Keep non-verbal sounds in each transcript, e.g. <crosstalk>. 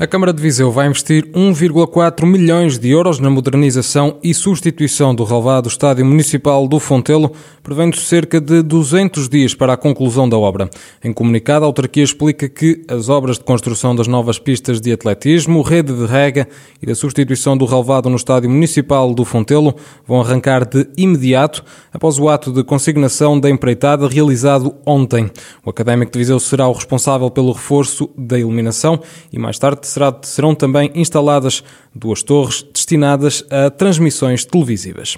A Câmara de Viseu vai investir 1,4 milhões de euros na modernização e substituição do relvado Estádio Municipal do Fontelo, prevendo cerca de 200 dias para a conclusão da obra. Em comunicado, a autarquia explica que as obras de construção das novas pistas de atletismo, rede de rega e da substituição do relvado no Estádio Municipal do Fontelo vão arrancar de imediato após o ato de consignação da empreitada realizado ontem. O Académico de Viseu será o responsável pelo reforço da iluminação e mais tarde serão também instaladas duas torres destinadas a transmissões televisivas.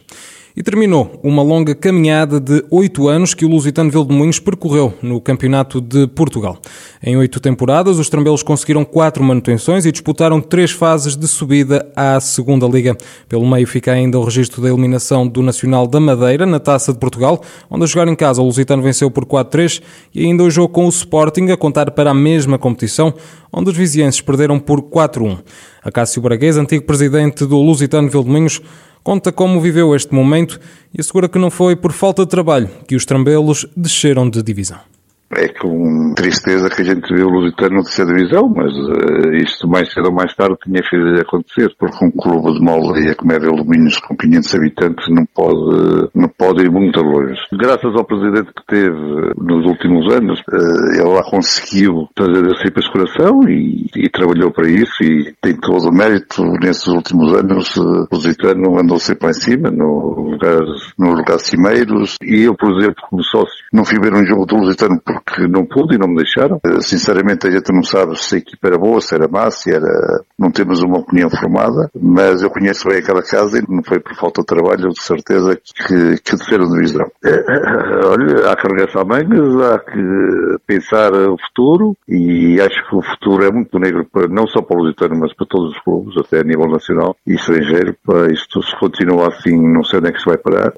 E terminou uma longa caminhada de oito anos que o Lusitano Vildemunhos percorreu no Campeonato de Portugal. Em oito temporadas, os trambelos conseguiram quatro manutenções e disputaram três fases de subida à Segunda Liga. Pelo meio fica ainda o registro da eliminação do Nacional da Madeira na Taça de Portugal, onde a jogar em casa o Lusitano venceu por 4-3 e ainda o jogo com o Sporting a contar para a mesma competição, onde os vizienses perderam por 4-1. Acácio Braguês, antigo presidente do Lusitano Vildemunhos, conta como viveu este momento e assegura que não foi por falta de trabalho que os trambelos desceram de divisão. É com tristeza que a gente vê o Lusitano na terceira divisão, mas uh, isto mais cedo ou mais tarde tinha que acontecer, porque um clube de uma aldeia como é de Alumínios com 500 habitantes não pode, não pode ir muito longe. Graças ao presidente que teve nos últimos anos, uh, ele lá conseguiu fazer essa exploração e, e, trabalhou para isso e tem todo o mérito nesses últimos anos. Uh, o Lusitano andou sempre lá em cima, no lugar, no lugar cimeiros e eu, por exemplo, como sócio, não fui ver um jogo do Lusitano porque porque não pude e não me deixaram. Eh, sinceramente, a gente não sabe se a equipa era boa, se era má, se era... Não temos uma opinião formada, mas eu conheço bem aquela casa e não foi por falta de trabalho, de certeza, que, que desceram de visão. Eh, eh, olha, há que arregaçar mangas, há que pensar o futuro e acho que o futuro é muito negro, para, não só para o Lusitano, mas para todos os clubes, até a nível nacional e estrangeiro. Para isto, se continua assim, não sei onde é que se vai parar.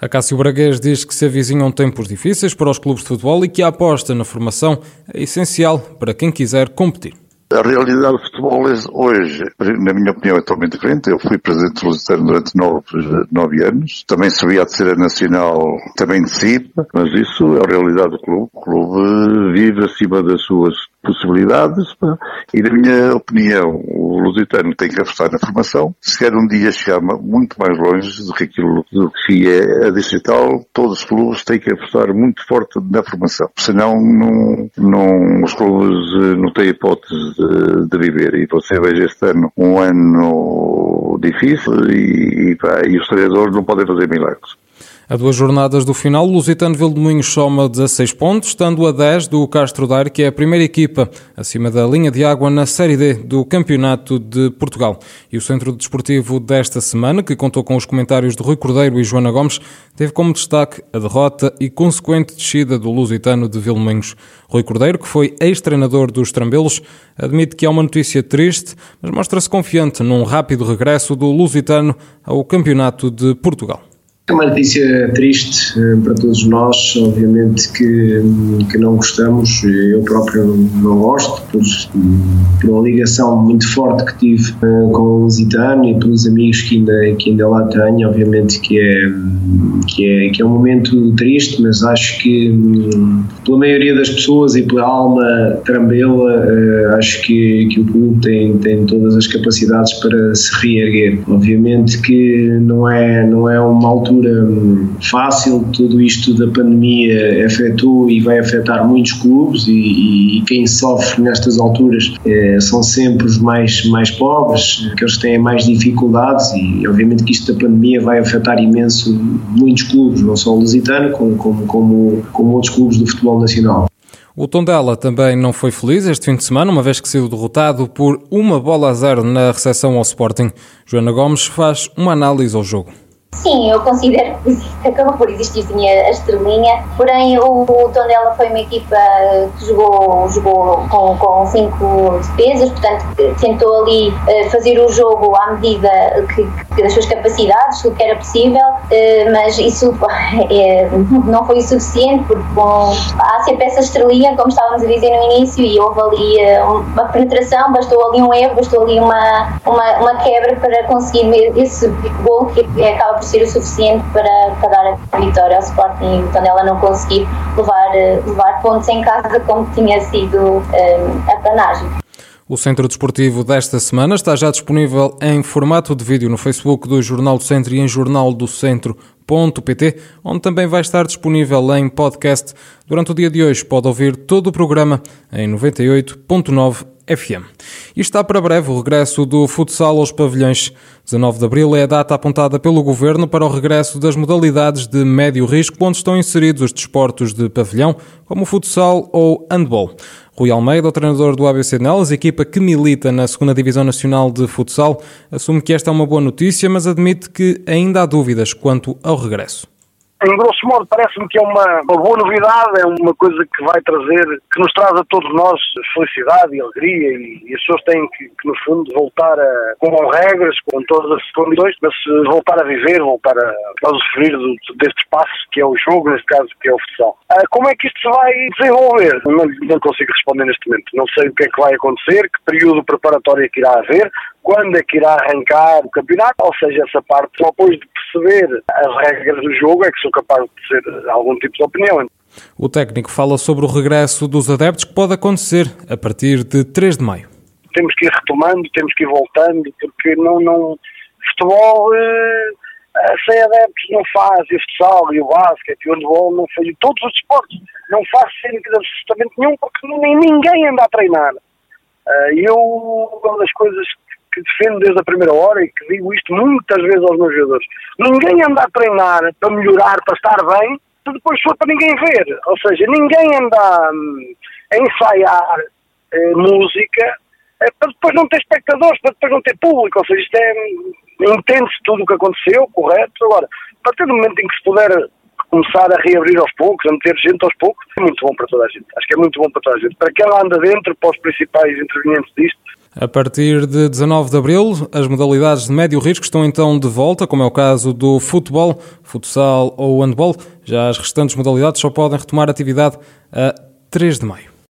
A Cássio Braguês diz que se avizinham tempos difíceis para os clubes de futebol e que a aposta na formação é essencial para quem quiser competir. A realidade do futebol hoje, na minha opinião, é totalmente diferente. Eu fui presidente do Lusitano durante nove, nove anos. Também subi à terceira nacional, também de CIP, mas isso é a realidade do clube. O clube vive acima das suas possibilidades e, na minha opinião, o Lusitano tem que apostar na formação. Se quer um dia chegar muito mais longe do que aquilo do que é a digital, todos os clubes têm que apostar muito forte na formação. Senão, não, não, os clubes eh, não têm hipótese de, de viver. E você veja este ano um ano difícil e, e, pá, e os treinadores não podem fazer milagres. A duas jornadas do final, o Lusitano Vildemunhos soma 16 pontos, estando a 10 do Castro Daire, que é a primeira equipa acima da linha de água na Série D do Campeonato de Portugal. E o Centro Desportivo desta semana, que contou com os comentários de Rui Cordeiro e Joana Gomes, teve como destaque a derrota e consequente descida do Lusitano de Vildemunhos. Rui Cordeiro, que foi ex-treinador dos Trambelos, admite que é uma notícia triste, mas mostra-se confiante num rápido regresso do Lusitano ao Campeonato de Portugal. É uma notícia triste eh, para todos nós, obviamente que, que não gostamos, eu próprio não gosto, por, por uma ligação muito forte que tive uh, com o Lusitano e pelos amigos que ainda, que ainda lá tenho, obviamente que é, que, é, que é um momento triste, mas acho que um, pela maioria das pessoas e pela alma trambela, uh, acho que, que o clube tem, tem todas as capacidades para se reerguer. Obviamente que não é, não é uma altura altura hum, fácil, tudo isto da pandemia afetou e vai afetar muitos clubes e, e quem sofre nestas alturas é, são sempre os mais, mais pobres, aqueles que têm mais dificuldades e obviamente que isto da pandemia vai afetar imenso muitos clubes, não só o Lusitano, como, como, como, como outros clubes do futebol nacional. O Tondela também não foi feliz este fim de semana, uma vez que saiu derrotado por uma bola a zero na recepção ao Sporting. Joana Gomes faz uma análise ao jogo. Sim, eu considero que acabou por existir sim a, estrelinha, porém o, o Tondela foi uma equipa que jogou, jogou com, com cinco defesas, portanto tentou ali uh, fazer o jogo à medida que, que das suas capacidades, o que era possível, uh, mas isso <laughs> é, não foi o suficiente porque bom, há sempre essa estrelinha, como estávamos a dizer no início, e houve ali uh, uma penetração, bastou ali um erro, bastou ali uma, uma, uma quebra para conseguir esse gol que acaba por ser o suficiente para, para dar a vitória ao Sporting e ela não conseguir levar, levar pontos em casa como tinha sido um, eh, a panagem. O Centro Desportivo desta semana está já disponível em formato de vídeo no Facebook do Jornal do Centro e em jornaldocentro.pt, onde também vai estar disponível em podcast. Durante o dia de hoje pode ouvir todo o programa em 98.9 FM. E está para breve o regresso do futsal aos pavilhões. 19 de abril é a data apontada pelo Governo para o regresso das modalidades de médio risco, onde estão inseridos os desportos de pavilhão, como o futsal ou handball. Rui Almeida, o treinador do ABC Nelas, equipa que milita na 2 Divisão Nacional de Futsal, assume que esta é uma boa notícia, mas admite que ainda há dúvidas quanto ao regresso em grosso modo, parece-me que é uma, uma, boa novidade, é uma coisa que vai trazer, que nos traz a todos nós felicidade e alegria e, e as pessoas têm que, que, no fundo, voltar a, com regras, com todas as condições, mas voltar a viver, voltar a, a usufruir do, deste espaço que é o jogo, neste caso, que é o futsal. Ah, como é que isto se vai desenvolver? Não, não consigo responder neste momento. Não sei o que é que vai acontecer, que período preparatório é que irá haver, quando é que irá arrancar o campeonato, ou seja, essa parte, só depois de perceber as regras do jogo é que sou capaz de ter algum tipo de opinião. O técnico fala sobre o regresso dos adeptos que pode acontecer a partir de 3 de maio. Temos que ir retomando, temos que ir voltando, porque não, não futebol eh, sem adeptos não faz, e o futsal, e o basquete, e o handball não faz, e todos os esportes não faz sentido absolutamente nenhum, porque nem, ninguém anda a treinar. Uh, eu, uma das coisas que defendo desde a primeira hora e que digo isto muitas vezes aos meus jogadores. Ninguém anda a treinar para melhorar, para estar bem, se depois for para ninguém ver. Ou seja, ninguém anda hum, a ensaiar eh, música eh, para depois não ter espectadores, para depois não ter público. Ou seja, isto é. Hum, entende-se tudo o que aconteceu, correto? Agora, a partir do momento em que se puder começar a reabrir aos poucos, a meter gente aos poucos, é muito bom para toda a gente. Acho que é muito bom para toda a gente. Para quem lá anda dentro, para os principais intervenientes disto, a partir de 19 de abril, as modalidades de médio risco estão então de volta, como é o caso do futebol, futsal ou handball. Já as restantes modalidades só podem retomar atividade a 3 de maio.